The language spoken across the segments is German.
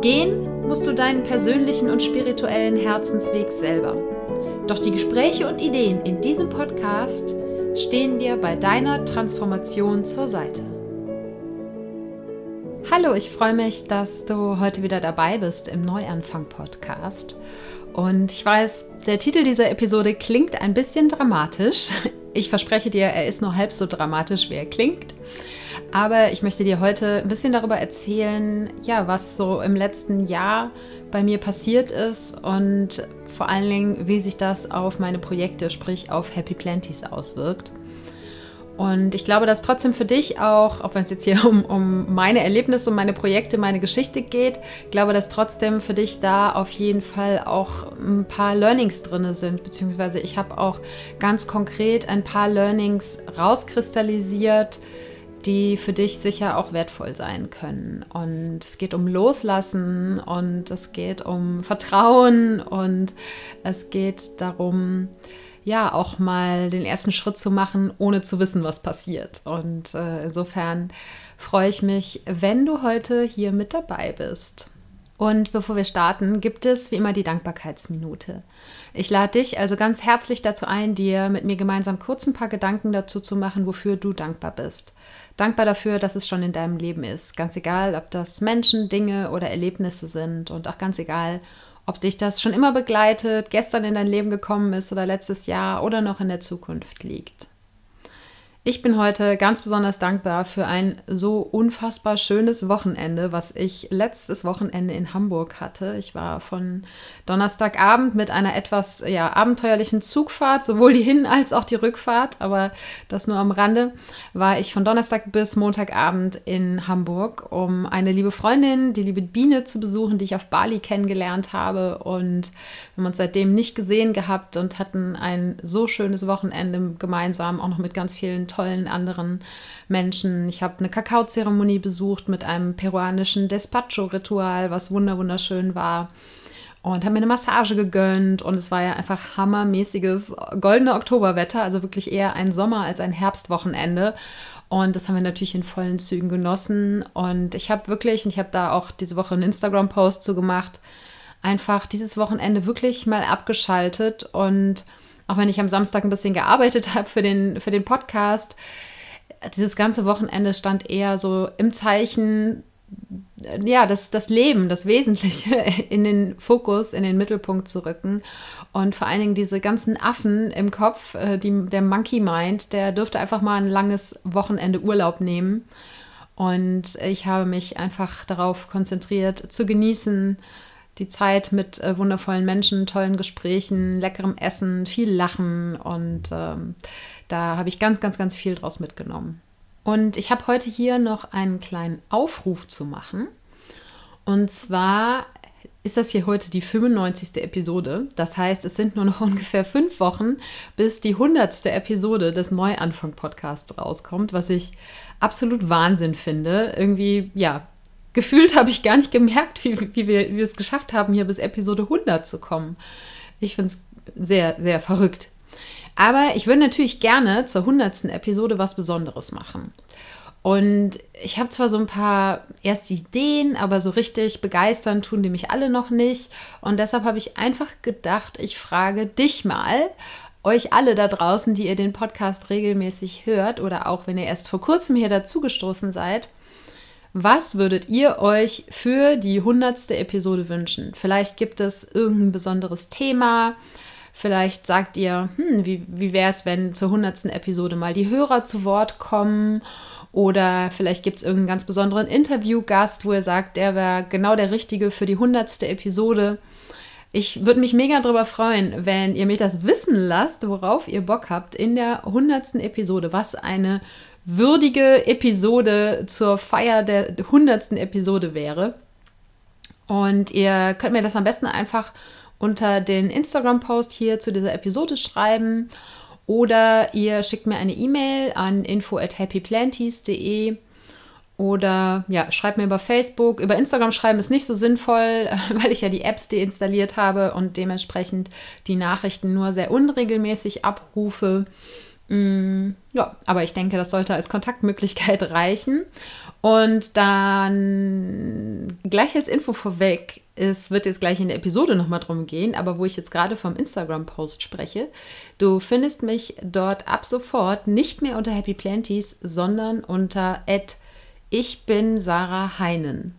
Gehen musst du deinen persönlichen und spirituellen Herzensweg selber. Doch die Gespräche und Ideen in diesem Podcast stehen dir bei deiner Transformation zur Seite. Hallo, ich freue mich, dass du heute wieder dabei bist im Neuanfang-Podcast. Und ich weiß, der Titel dieser Episode klingt ein bisschen dramatisch. Ich verspreche dir, er ist nur halb so dramatisch, wie er klingt. Aber ich möchte dir heute ein bisschen darüber erzählen, ja, was so im letzten Jahr bei mir passiert ist und vor allen Dingen, wie sich das auf meine Projekte, sprich auf Happy Planties auswirkt. Und ich glaube, dass trotzdem für dich auch, auch wenn es jetzt hier um, um meine Erlebnisse, um meine Projekte, meine Geschichte geht, ich glaube, dass trotzdem für dich da auf jeden Fall auch ein paar Learnings drin sind, beziehungsweise ich habe auch ganz konkret ein paar Learnings rauskristallisiert, die für dich sicher auch wertvoll sein können. Und es geht um Loslassen und es geht um Vertrauen und es geht darum, ja, auch mal den ersten Schritt zu machen, ohne zu wissen, was passiert. Und äh, insofern freue ich mich, wenn du heute hier mit dabei bist. Und bevor wir starten, gibt es wie immer die Dankbarkeitsminute. Ich lade dich also ganz herzlich dazu ein, dir mit mir gemeinsam kurz ein paar Gedanken dazu zu machen, wofür du dankbar bist. Dankbar dafür, dass es schon in deinem Leben ist. Ganz egal, ob das Menschen, Dinge oder Erlebnisse sind und auch ganz egal, ob dich das schon immer begleitet, gestern in dein Leben gekommen ist oder letztes Jahr oder noch in der Zukunft liegt. Ich bin heute ganz besonders dankbar für ein so unfassbar schönes Wochenende, was ich letztes Wochenende in Hamburg hatte. Ich war von Donnerstagabend mit einer etwas ja, abenteuerlichen Zugfahrt, sowohl die Hin- als auch die Rückfahrt, aber das nur am Rande, war ich von Donnerstag bis Montagabend in Hamburg, um eine liebe Freundin, die liebe Biene, zu besuchen, die ich auf Bali kennengelernt habe. Und wir haben uns seitdem nicht gesehen gehabt und hatten ein so schönes Wochenende gemeinsam, auch noch mit ganz vielen tollen anderen Menschen. Ich habe eine Kakaozeremonie besucht mit einem peruanischen Despacho-Ritual, was wunderschön war. Und habe mir eine Massage gegönnt und es war ja einfach hammermäßiges goldene Oktoberwetter, also wirklich eher ein Sommer als ein Herbstwochenende. Und das haben wir natürlich in vollen Zügen genossen. Und ich habe wirklich, und ich habe da auch diese Woche einen Instagram-Post zu gemacht, einfach dieses Wochenende wirklich mal abgeschaltet und auch wenn ich am Samstag ein bisschen gearbeitet habe für den, für den Podcast, dieses ganze Wochenende stand eher so im Zeichen, ja, das, das Leben, das Wesentliche in den Fokus, in den Mittelpunkt zu rücken. Und vor allen Dingen diese ganzen Affen im Kopf, äh, die, der Monkey Mind, der dürfte einfach mal ein langes Wochenende Urlaub nehmen. Und ich habe mich einfach darauf konzentriert, zu genießen, die Zeit mit äh, wundervollen Menschen, tollen Gesprächen, leckerem Essen, viel Lachen und ähm, da habe ich ganz, ganz, ganz viel draus mitgenommen. Und ich habe heute hier noch einen kleinen Aufruf zu machen. Und zwar ist das hier heute die 95. Episode. Das heißt, es sind nur noch ungefähr fünf Wochen, bis die 100. Episode des Neuanfang-Podcasts rauskommt, was ich absolut Wahnsinn finde. Irgendwie, ja, gefühlt habe ich gar nicht gemerkt, wie, wie, wir, wie wir es geschafft haben, hier bis Episode 100 zu kommen. Ich finde es sehr, sehr verrückt. Aber ich würde natürlich gerne zur 100. Episode was Besonderes machen. Und ich habe zwar so ein paar erste Ideen, aber so richtig begeistern tun die mich alle noch nicht. Und deshalb habe ich einfach gedacht, ich frage dich mal, euch alle da draußen, die ihr den Podcast regelmäßig hört oder auch wenn ihr erst vor kurzem hier dazugestoßen seid, was würdet ihr euch für die hundertste Episode wünschen? Vielleicht gibt es irgendein besonderes Thema. Vielleicht sagt ihr, hm, wie, wie wäre es, wenn zur hundertsten Episode mal die Hörer zu Wort kommen? Oder vielleicht gibt es irgendeinen ganz besonderen Interviewgast, wo ihr sagt, der wäre genau der Richtige für die hundertste Episode. Ich würde mich mega darüber freuen, wenn ihr mich das wissen lasst, worauf ihr Bock habt in der hundertsten Episode, was eine würdige Episode zur Feier der hundertsten Episode wäre. Und ihr könnt mir das am besten einfach unter den Instagram-Post hier zu dieser Episode schreiben oder ihr schickt mir eine E-Mail an info at happyplanties.de oder ja, schreibt mir über Facebook. Über Instagram schreiben ist nicht so sinnvoll, weil ich ja die Apps deinstalliert habe und dementsprechend die Nachrichten nur sehr unregelmäßig abrufe. Mm, ja, aber ich denke, das sollte als Kontaktmöglichkeit reichen. Und dann gleich als Info vorweg, es wird jetzt gleich in der Episode nochmal drum gehen, aber wo ich jetzt gerade vom Instagram-Post spreche, du findest mich dort ab sofort nicht mehr unter Happy Planties, sondern unter ich bin Sarah Heinen.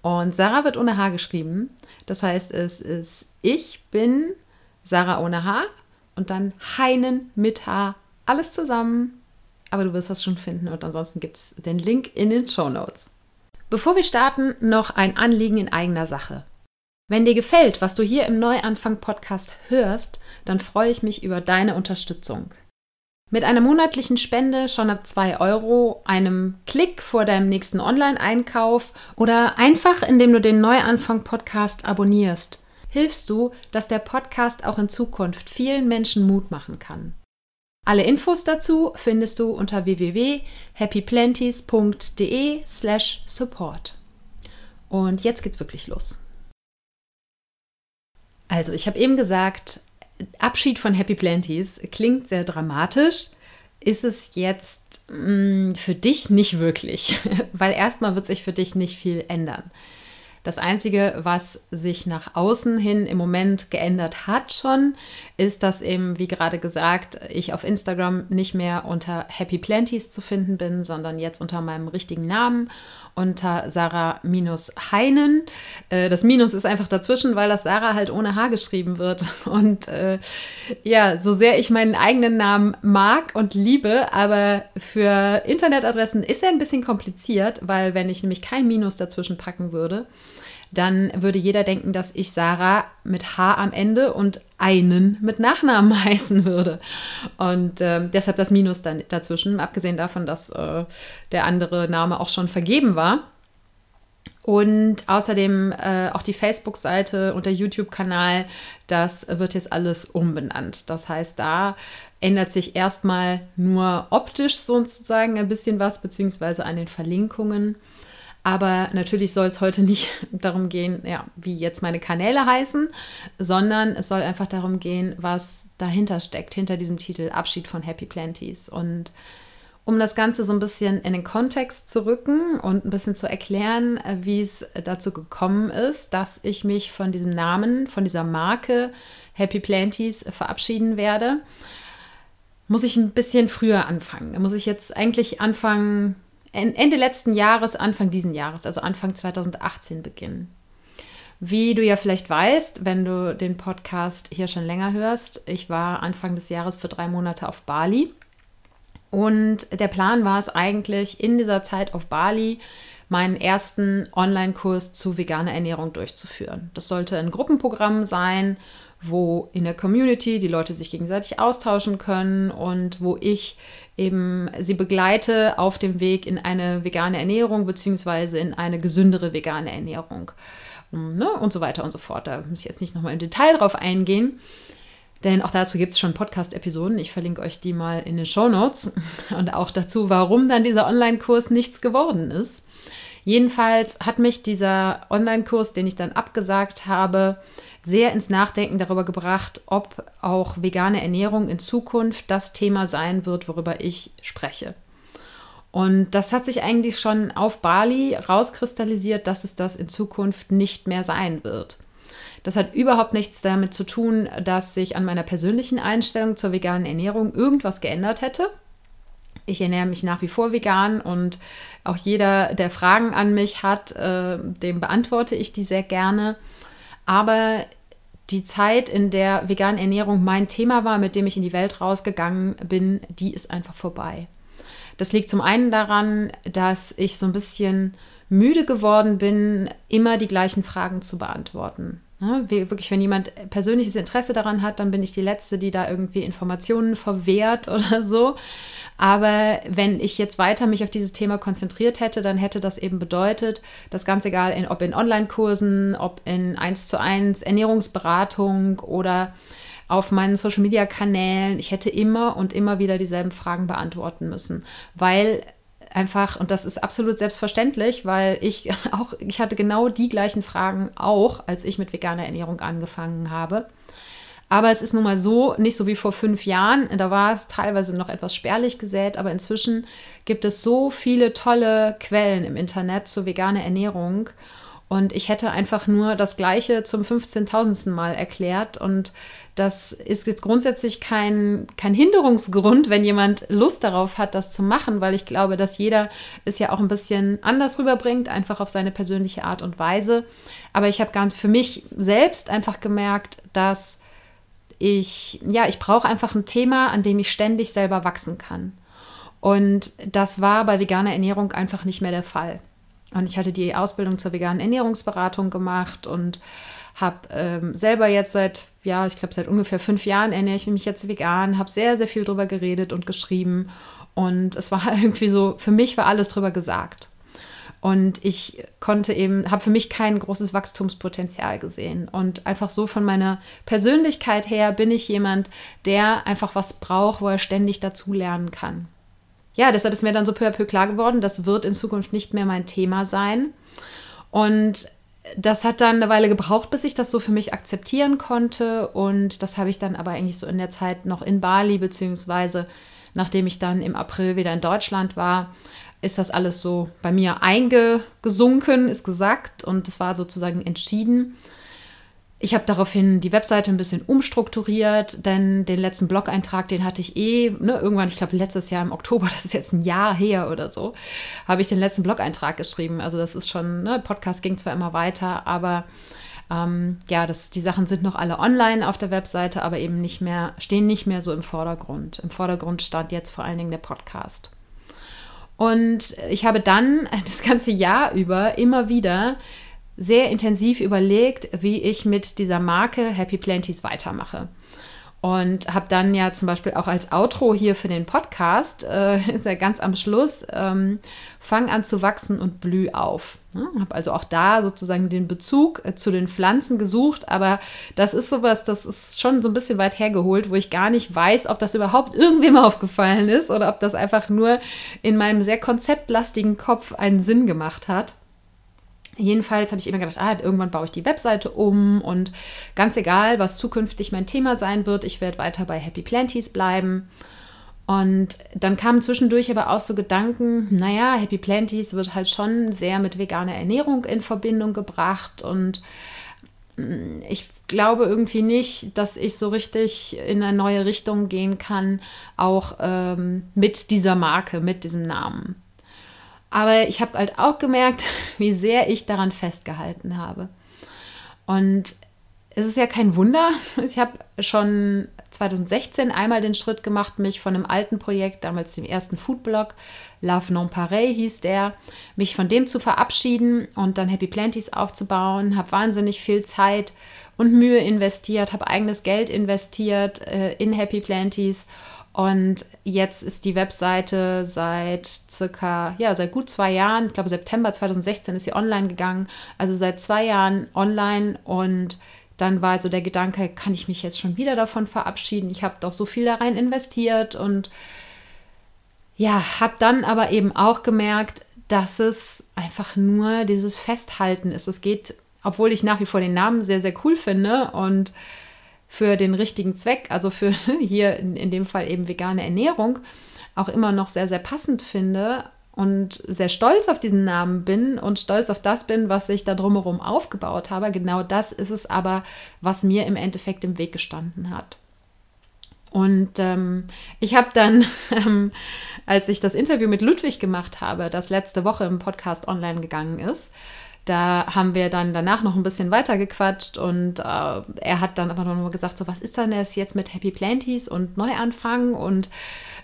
Und Sarah wird ohne H geschrieben. Das heißt, es ist ich bin Sarah ohne H und dann Heinen mit H alles zusammen, aber du wirst das schon finden und ansonsten gibt es den Link in den Show Notes. Bevor wir starten, noch ein Anliegen in eigener Sache. Wenn dir gefällt, was du hier im Neuanfang-Podcast hörst, dann freue ich mich über deine Unterstützung. Mit einer monatlichen Spende schon ab 2 Euro, einem Klick vor deinem nächsten Online-Einkauf oder einfach indem du den Neuanfang-Podcast abonnierst, hilfst du, dass der Podcast auch in Zukunft vielen Menschen Mut machen kann. Alle Infos dazu findest du unter www.happyplanties.de/support. Und jetzt geht's wirklich los. Also, ich habe eben gesagt, Abschied von Happy Planties klingt sehr dramatisch. Ist es jetzt mh, mm, für dich nicht wirklich, weil erstmal wird sich für dich nicht viel ändern. Das Einzige, was sich nach außen hin im Moment geändert hat schon, ist, dass eben, wie gerade gesagt, ich auf Instagram nicht mehr unter Happy Planties zu finden bin, sondern jetzt unter meinem richtigen Namen, unter Sarah minus Heinen. Äh, das Minus ist einfach dazwischen, weil das Sarah halt ohne H geschrieben wird. Und äh, ja, so sehr ich meinen eigenen Namen mag und liebe, aber für Internetadressen ist er ein bisschen kompliziert, weil wenn ich nämlich kein Minus dazwischen packen würde, dann würde jeder denken, dass ich Sarah mit H am Ende und einen mit Nachnamen heißen würde. Und äh, deshalb das Minus dann dazwischen, abgesehen davon, dass äh, der andere Name auch schon vergeben war. Und außerdem äh, auch die Facebook-Seite und der YouTube-Kanal, das wird jetzt alles umbenannt. Das heißt, da ändert sich erstmal nur optisch sozusagen ein bisschen was, beziehungsweise an den Verlinkungen. Aber natürlich soll es heute nicht darum gehen, ja, wie jetzt meine Kanäle heißen, sondern es soll einfach darum gehen, was dahinter steckt, hinter diesem Titel Abschied von Happy Planties. Und um das Ganze so ein bisschen in den Kontext zu rücken und ein bisschen zu erklären, wie es dazu gekommen ist, dass ich mich von diesem Namen, von dieser Marke Happy Planties verabschieden werde, muss ich ein bisschen früher anfangen. Da muss ich jetzt eigentlich anfangen, Ende letzten Jahres, Anfang diesen Jahres, also Anfang 2018 beginnen. Wie du ja vielleicht weißt, wenn du den Podcast hier schon länger hörst, ich war Anfang des Jahres für drei Monate auf Bali. Und der Plan war es eigentlich, in dieser Zeit auf Bali meinen ersten Online-Kurs zu veganer Ernährung durchzuführen. Das sollte ein Gruppenprogramm sein, wo in der Community die Leute sich gegenseitig austauschen können und wo ich eben sie begleite auf dem Weg in eine vegane Ernährung beziehungsweise in eine gesündere vegane Ernährung ne? und so weiter und so fort. Da muss ich jetzt nicht nochmal im Detail drauf eingehen. Denn auch dazu gibt es schon Podcast-Episoden. Ich verlinke euch die mal in den Show Notes. Und auch dazu, warum dann dieser Online-Kurs nichts geworden ist. Jedenfalls hat mich dieser Online-Kurs, den ich dann abgesagt habe, sehr ins Nachdenken darüber gebracht, ob auch vegane Ernährung in Zukunft das Thema sein wird, worüber ich spreche. Und das hat sich eigentlich schon auf Bali rauskristallisiert, dass es das in Zukunft nicht mehr sein wird. Das hat überhaupt nichts damit zu tun, dass sich an meiner persönlichen Einstellung zur veganen Ernährung irgendwas geändert hätte. Ich ernähre mich nach wie vor vegan und auch jeder, der Fragen an mich hat, äh, dem beantworte ich die sehr gerne. Aber die Zeit, in der vegane Ernährung mein Thema war, mit dem ich in die Welt rausgegangen bin, die ist einfach vorbei. Das liegt zum einen daran, dass ich so ein bisschen müde geworden bin, immer die gleichen Fragen zu beantworten. Ne? Wirklich, wenn jemand persönliches Interesse daran hat, dann bin ich die Letzte, die da irgendwie Informationen verwehrt oder so. Aber wenn ich jetzt weiter mich auf dieses Thema konzentriert hätte, dann hätte das eben bedeutet, dass ganz egal, in, ob in Online-Kursen, ob in 1 zu 1 Ernährungsberatung oder auf meinen Social-Media-Kanälen, ich hätte immer und immer wieder dieselben Fragen beantworten müssen, weil einfach, und das ist absolut selbstverständlich, weil ich auch, ich hatte genau die gleichen Fragen auch, als ich mit veganer Ernährung angefangen habe. Aber es ist nun mal so, nicht so wie vor fünf Jahren, da war es teilweise noch etwas spärlich gesät, aber inzwischen gibt es so viele tolle Quellen im Internet zur veganer Ernährung. Und ich hätte einfach nur das Gleiche zum 15.000. Mal erklärt. Und das ist jetzt grundsätzlich kein, kein Hinderungsgrund, wenn jemand Lust darauf hat, das zu machen, weil ich glaube, dass jeder es ja auch ein bisschen anders rüberbringt, einfach auf seine persönliche Art und Weise. Aber ich habe ganz für mich selbst einfach gemerkt, dass ich, ja, ich brauche einfach ein Thema, an dem ich ständig selber wachsen kann. Und das war bei veganer Ernährung einfach nicht mehr der Fall. Und ich hatte die Ausbildung zur veganen Ernährungsberatung gemacht und habe ähm, selber jetzt seit, ja, ich glaube seit ungefähr fünf Jahren ernähre ich mich jetzt vegan, habe sehr, sehr viel drüber geredet und geschrieben. Und es war irgendwie so, für mich war alles drüber gesagt. Und ich konnte eben, habe für mich kein großes Wachstumspotenzial gesehen. Und einfach so von meiner Persönlichkeit her bin ich jemand, der einfach was braucht, wo er ständig dazu lernen kann. Ja, deshalb ist mir dann so peu à peu klar geworden, das wird in Zukunft nicht mehr mein Thema sein. Und das hat dann eine Weile gebraucht, bis ich das so für mich akzeptieren konnte. Und das habe ich dann aber eigentlich so in der Zeit noch in Bali, beziehungsweise nachdem ich dann im April wieder in Deutschland war, ist das alles so bei mir eingesunken, ist gesagt und es war sozusagen entschieden. Ich habe daraufhin die Webseite ein bisschen umstrukturiert, denn den letzten Blog-Eintrag, den hatte ich eh, ne, irgendwann, ich glaube letztes Jahr im Oktober, das ist jetzt ein Jahr her oder so, habe ich den letzten Blog-Eintrag geschrieben. Also das ist schon, ne, Podcast ging zwar immer weiter, aber ähm, ja, das, die Sachen sind noch alle online auf der Webseite, aber eben nicht mehr, stehen nicht mehr so im Vordergrund. Im Vordergrund stand jetzt vor allen Dingen der Podcast. Und ich habe dann das ganze Jahr über immer wieder sehr intensiv überlegt, wie ich mit dieser Marke Happy Planties weitermache. Und habe dann ja zum Beispiel auch als Outro hier für den Podcast, äh, ist ja ganz am Schluss, ähm, fang an zu wachsen und blüh auf. Ja, habe also auch da sozusagen den Bezug äh, zu den Pflanzen gesucht, aber das ist sowas, das ist schon so ein bisschen weit hergeholt, wo ich gar nicht weiß, ob das überhaupt irgendwem aufgefallen ist oder ob das einfach nur in meinem sehr konzeptlastigen Kopf einen Sinn gemacht hat. Jedenfalls habe ich immer gedacht, ah, irgendwann baue ich die Webseite um und ganz egal, was zukünftig mein Thema sein wird, ich werde weiter bei Happy Planties bleiben. Und dann kamen zwischendurch aber auch so Gedanken, naja, Happy Planties wird halt schon sehr mit veganer Ernährung in Verbindung gebracht und mm, ich glaube irgendwie nicht, dass ich so richtig in eine neue Richtung gehen kann, auch ähm, mit dieser Marke, mit diesem Namen. Aber ich habe halt auch gemerkt, wie sehr ich daran festgehalten habe. Und es ist ja kein Wunder. Ich habe schon 2016 einmal den Schritt gemacht, mich von einem alten Projekt, damals dem ersten Foodblog, Love Non Pareil hieß der, mich von dem zu verabschieden und dann Happy Planties aufzubauen. Habe wahnsinnig viel Zeit und Mühe investiert, habe eigenes Geld investiert äh, in Happy Planties und jetzt ist die Webseite seit circa, ja, seit gut zwei Jahren, ich glaube September 2016 ist sie online gegangen, also seit zwei Jahren online und dann war so der Gedanke, kann ich mich jetzt schon wieder davon verabschieden? Ich habe doch so viel da rein investiert und ja, habe dann aber eben auch gemerkt, dass es einfach nur dieses Festhalten ist. Es geht, obwohl ich nach wie vor den Namen sehr, sehr cool finde und für den richtigen Zweck, also für hier in, in dem Fall eben vegane Ernährung, auch immer noch sehr, sehr passend finde und sehr stolz auf diesen Namen bin und stolz auf das bin, was ich da drumherum aufgebaut habe. Genau das ist es aber, was mir im Endeffekt im Weg gestanden hat. Und ähm, ich habe dann, ähm, als ich das Interview mit Ludwig gemacht habe, das letzte Woche im Podcast online gegangen ist, da haben wir dann danach noch ein bisschen weiter gequatscht und äh, er hat dann aber noch gesagt, so was ist denn das jetzt mit Happy Planties und Neuanfang und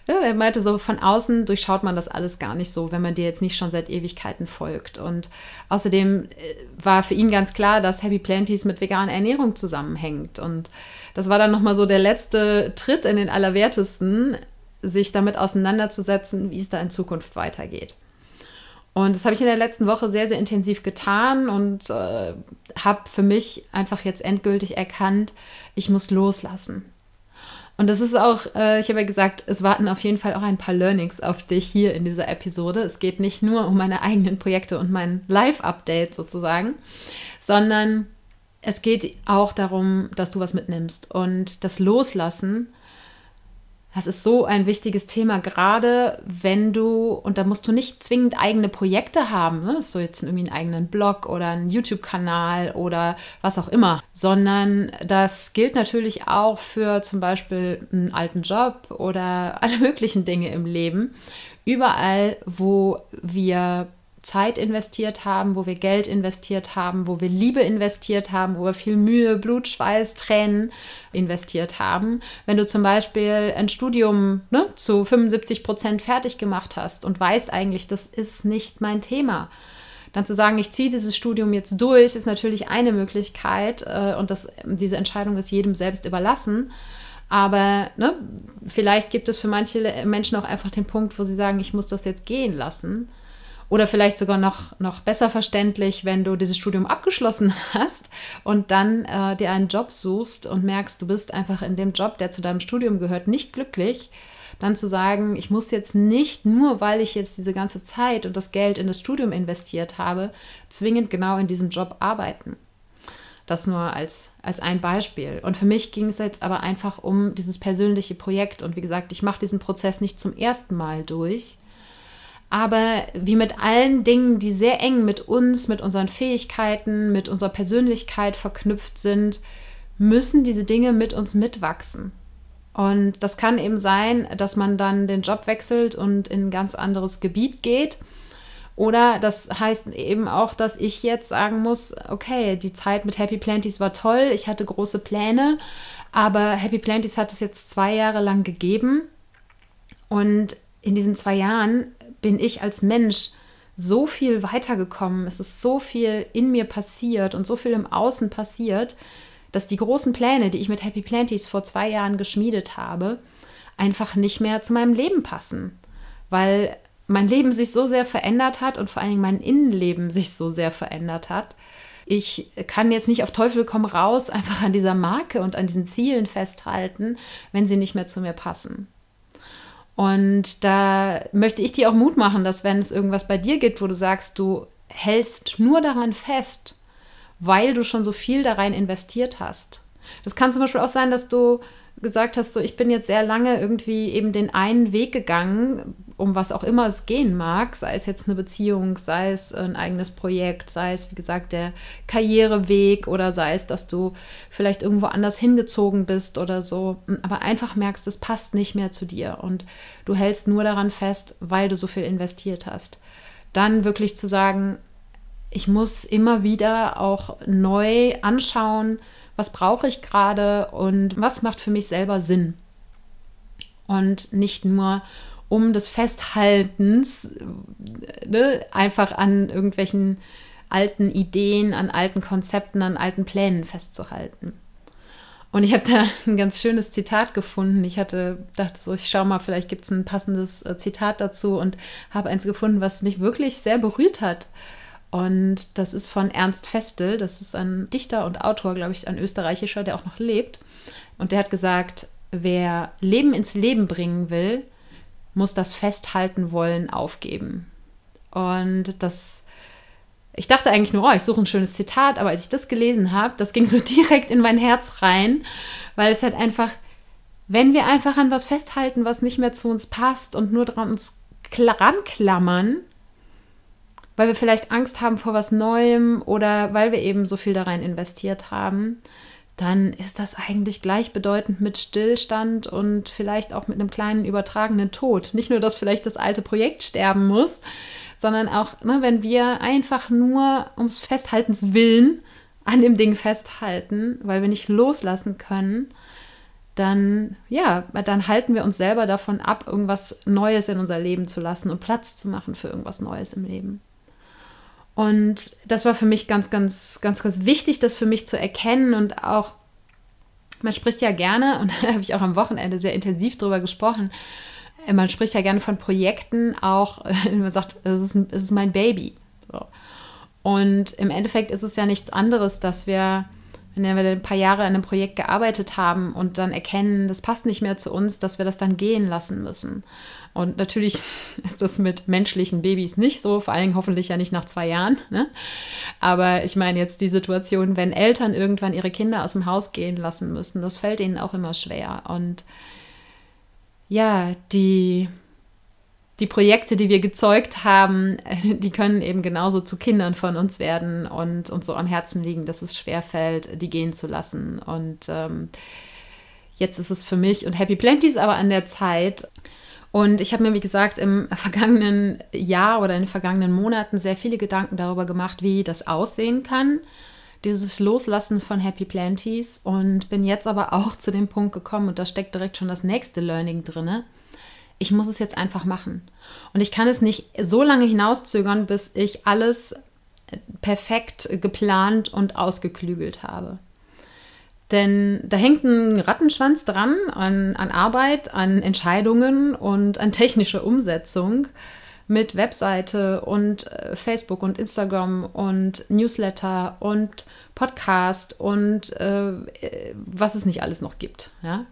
ja, er meinte so, von außen durchschaut man das alles gar nicht so, wenn man dir jetzt nicht schon seit Ewigkeiten folgt. Und außerdem äh, war für ihn ganz klar, dass Happy Planties mit veganer Ernährung zusammenhängt. Und das war dann nochmal so der letzte Tritt in den Allerwertesten, sich damit auseinanderzusetzen, wie es da in Zukunft weitergeht. Und das habe ich in der letzten Woche sehr, sehr intensiv getan und äh, habe für mich einfach jetzt endgültig erkannt, ich muss loslassen. Und das ist auch, äh, ich habe ja gesagt, es warten auf jeden Fall auch ein paar Learnings auf dich hier in dieser Episode. Es geht nicht nur um meine eigenen Projekte und mein Live-Update sozusagen, sondern es geht auch darum, dass du was mitnimmst. Und das Loslassen das ist so ein wichtiges Thema, gerade wenn du, und da musst du nicht zwingend eigene Projekte haben, ne? so jetzt irgendwie einen eigenen Blog oder einen YouTube-Kanal oder was auch immer, sondern das gilt natürlich auch für zum Beispiel einen alten Job oder alle möglichen Dinge im Leben. Überall, wo wir Zeit investiert haben, wo wir Geld investiert haben, wo wir Liebe investiert haben, wo wir viel Mühe, Blut, Schweiß, Tränen investiert haben. Wenn du zum Beispiel ein Studium ne, zu 75 Prozent fertig gemacht hast und weißt eigentlich, das ist nicht mein Thema, dann zu sagen, ich ziehe dieses Studium jetzt durch, ist natürlich eine Möglichkeit äh, und das, diese Entscheidung ist jedem selbst überlassen. Aber ne, vielleicht gibt es für manche Menschen auch einfach den Punkt, wo sie sagen, ich muss das jetzt gehen lassen. Oder vielleicht sogar noch, noch besser verständlich, wenn du dieses Studium abgeschlossen hast und dann äh, dir einen Job suchst und merkst, du bist einfach in dem Job, der zu deinem Studium gehört, nicht glücklich, dann zu sagen, ich muss jetzt nicht nur, weil ich jetzt diese ganze Zeit und das Geld in das Studium investiert habe, zwingend genau in diesem Job arbeiten. Das nur als, als ein Beispiel. Und für mich ging es jetzt aber einfach um dieses persönliche Projekt. Und wie gesagt, ich mache diesen Prozess nicht zum ersten Mal durch, aber wie mit allen Dingen, die sehr eng mit uns, mit unseren Fähigkeiten, mit unserer Persönlichkeit verknüpft sind, müssen diese Dinge mit uns mitwachsen. Und das kann eben sein, dass man dann den Job wechselt und in ein ganz anderes Gebiet geht. Oder das heißt eben auch, dass ich jetzt sagen muss, okay, die Zeit mit Happy Planties war toll, ich hatte große Pläne, aber Happy Planties hat es jetzt zwei Jahre lang gegeben. Und in diesen zwei Jahren bin ich als Mensch so viel weitergekommen. Es ist so viel in mir passiert und so viel im Außen passiert, dass die großen Pläne, die ich mit Happy Planties vor zwei Jahren geschmiedet habe, einfach nicht mehr zu meinem Leben passen. Weil mein Leben sich so sehr verändert hat und vor allen Dingen mein Innenleben sich so sehr verändert hat. Ich kann jetzt nicht auf Teufel komm raus einfach an dieser Marke und an diesen Zielen festhalten, wenn sie nicht mehr zu mir passen. Und da möchte ich dir auch Mut machen, dass wenn es irgendwas bei dir gibt, wo du sagst, du hältst nur daran fest, weil du schon so viel da rein investiert hast. Das kann zum Beispiel auch sein, dass du gesagt hast, so ich bin jetzt sehr lange irgendwie eben den einen Weg gegangen, um was auch immer es gehen mag, sei es jetzt eine Beziehung, sei es ein eigenes Projekt, sei es wie gesagt der Karriereweg oder sei es, dass du vielleicht irgendwo anders hingezogen bist oder so, aber einfach merkst, es passt nicht mehr zu dir und du hältst nur daran fest, weil du so viel investiert hast. Dann wirklich zu sagen, ich muss immer wieder auch neu anschauen, was brauche ich gerade und was macht für mich selber Sinn. Und nicht nur um des Festhaltens ne, einfach an irgendwelchen alten Ideen, an alten Konzepten, an alten Plänen festzuhalten. Und ich habe da ein ganz schönes Zitat gefunden. Ich hatte dachte so, ich schaue mal, vielleicht gibt es ein passendes äh, Zitat dazu und habe eins gefunden, was mich wirklich sehr berührt hat. Und das ist von Ernst Festel. Das ist ein Dichter und Autor, glaube ich, ein österreichischer, der auch noch lebt. Und der hat gesagt, wer Leben ins Leben bringen will, muss das Festhalten wollen aufgeben. Und das, ich dachte eigentlich nur, oh, ich suche ein schönes Zitat, aber als ich das gelesen habe, das ging so direkt in mein Herz rein, weil es halt einfach, wenn wir einfach an was festhalten, was nicht mehr zu uns passt und nur dran uns ranklammern, weil wir vielleicht Angst haben vor was Neuem oder weil wir eben so viel da rein investiert haben, dann ist das eigentlich gleichbedeutend mit Stillstand und vielleicht auch mit einem kleinen übertragenen Tod. Nicht nur, dass vielleicht das alte Projekt sterben muss, sondern auch, ne, wenn wir einfach nur ums Festhaltens willen an dem Ding festhalten, weil wir nicht loslassen können, dann, ja, dann halten wir uns selber davon ab, irgendwas Neues in unser Leben zu lassen und Platz zu machen für irgendwas Neues im Leben. Und das war für mich ganz, ganz, ganz, ganz wichtig, das für mich zu erkennen und auch, man spricht ja gerne, und da habe ich auch am Wochenende sehr intensiv drüber gesprochen, man spricht ja gerne von Projekten, auch, man sagt, es ist, es ist mein Baby. So. Und im Endeffekt ist es ja nichts anderes, dass wir wenn wir ein paar Jahre an einem Projekt gearbeitet haben und dann erkennen, das passt nicht mehr zu uns, dass wir das dann gehen lassen müssen. Und natürlich ist das mit menschlichen Babys nicht so, vor allem hoffentlich ja nicht nach zwei Jahren. Ne? Aber ich meine jetzt die Situation, wenn Eltern irgendwann ihre Kinder aus dem Haus gehen lassen müssen, das fällt ihnen auch immer schwer. Und ja, die die Projekte, die wir gezeugt haben, die können eben genauso zu Kindern von uns werden und uns so am Herzen liegen, dass es schwerfällt, die gehen zu lassen. Und ähm, jetzt ist es für mich und Happy Plenty aber an der Zeit. Und ich habe mir, wie gesagt, im vergangenen Jahr oder in den vergangenen Monaten sehr viele Gedanken darüber gemacht, wie das aussehen kann, dieses Loslassen von Happy Planties. Und bin jetzt aber auch zu dem Punkt gekommen, und da steckt direkt schon das nächste Learning drinne ich muss es jetzt einfach machen. Und ich kann es nicht so lange hinauszögern, bis ich alles perfekt geplant und ausgeklügelt habe. Denn da hängt ein Rattenschwanz dran an, an Arbeit, an Entscheidungen und an technischer Umsetzung mit Webseite und äh, Facebook und Instagram und Newsletter und Podcast und äh, was es nicht alles noch gibt. Ja?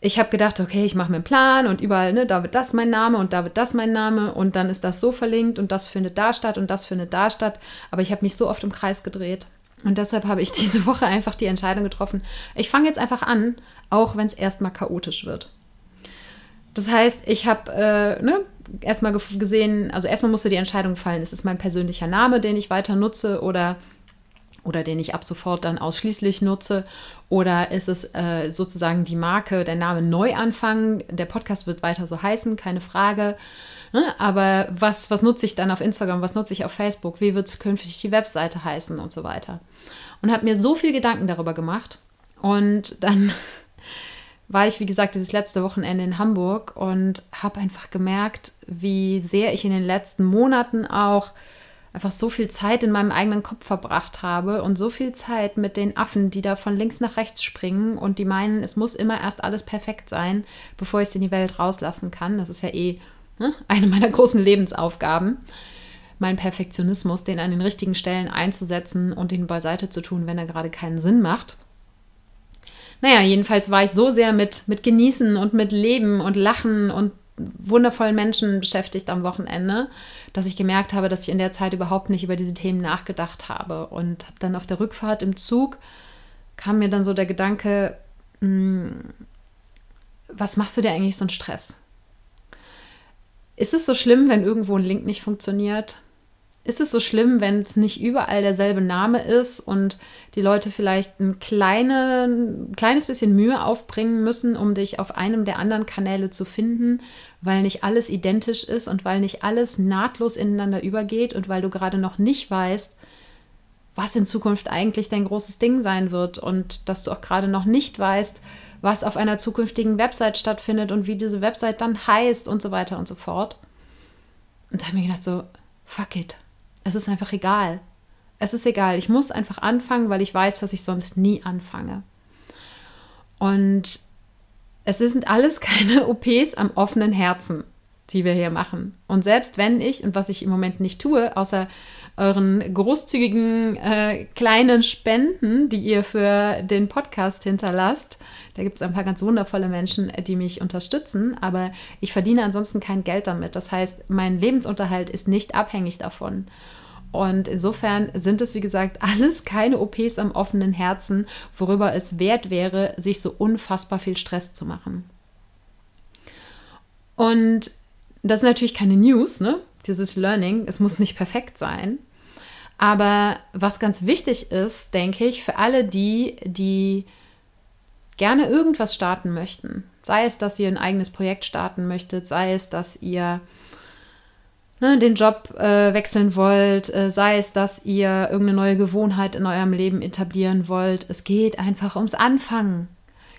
ich habe gedacht, okay, ich mache mir einen Plan und überall, ne, da wird das mein Name und da wird das mein Name und dann ist das so verlinkt und das findet da statt und das findet da statt. Aber ich habe mich so oft im Kreis gedreht. Und deshalb habe ich diese Woche einfach die Entscheidung getroffen, ich fange jetzt einfach an, auch wenn es erstmal chaotisch wird. Das heißt, ich habe äh, ne, erstmal gesehen, also erstmal musste die Entscheidung fallen, ist es mein persönlicher Name, den ich weiter nutze oder oder den ich ab sofort dann ausschließlich nutze? Oder ist es äh, sozusagen die Marke, der Name Neuanfang? Der Podcast wird weiter so heißen, keine Frage. Ne? Aber was, was nutze ich dann auf Instagram? Was nutze ich auf Facebook? Wie wird künftig die Webseite heißen und so weiter? Und habe mir so viel Gedanken darüber gemacht. Und dann war ich, wie gesagt, dieses letzte Wochenende in Hamburg und habe einfach gemerkt, wie sehr ich in den letzten Monaten auch einfach so viel Zeit in meinem eigenen Kopf verbracht habe und so viel Zeit mit den Affen, die da von links nach rechts springen und die meinen, es muss immer erst alles perfekt sein, bevor ich es in die Welt rauslassen kann. Das ist ja eh ne, eine meiner großen Lebensaufgaben. Mein Perfektionismus, den an den richtigen Stellen einzusetzen und ihn beiseite zu tun, wenn er gerade keinen Sinn macht. Naja, jedenfalls war ich so sehr mit, mit Genießen und mit Leben und Lachen und wundervollen Menschen beschäftigt am Wochenende, dass ich gemerkt habe, dass ich in der Zeit überhaupt nicht über diese Themen nachgedacht habe. Und habe dann auf der Rückfahrt im Zug kam mir dann so der Gedanke, hm, was machst du dir eigentlich so einen Stress? Ist es so schlimm, wenn irgendwo ein Link nicht funktioniert? Ist es so schlimm, wenn es nicht überall derselbe Name ist und die Leute vielleicht ein, kleine, ein kleines bisschen Mühe aufbringen müssen, um dich auf einem der anderen Kanäle zu finden, weil nicht alles identisch ist und weil nicht alles nahtlos ineinander übergeht und weil du gerade noch nicht weißt, was in Zukunft eigentlich dein großes Ding sein wird und dass du auch gerade noch nicht weißt, was auf einer zukünftigen Website stattfindet und wie diese Website dann heißt und so weiter und so fort. Und da habe ich mir gedacht, so, fuck it. Es ist einfach egal. Es ist egal. Ich muss einfach anfangen, weil ich weiß, dass ich sonst nie anfange. Und es sind alles keine OPs am offenen Herzen, die wir hier machen. Und selbst wenn ich, und was ich im Moment nicht tue, außer euren großzügigen äh, kleinen Spenden, die ihr für den Podcast hinterlasst, da gibt es ein paar ganz wundervolle Menschen, die mich unterstützen, aber ich verdiene ansonsten kein Geld damit. Das heißt, mein Lebensunterhalt ist nicht abhängig davon. Und insofern sind es, wie gesagt, alles keine OPs am offenen Herzen, worüber es wert wäre, sich so unfassbar viel Stress zu machen. Und das ist natürlich keine News, ne? Dieses Learning, es muss nicht perfekt sein. Aber was ganz wichtig ist, denke ich, für alle die, die gerne irgendwas starten möchten, sei es, dass ihr ein eigenes Projekt starten möchtet, sei es, dass ihr ne, den Job äh, wechseln wollt, äh, sei es, dass ihr irgendeine neue Gewohnheit in eurem Leben etablieren wollt. Es geht einfach ums Anfangen.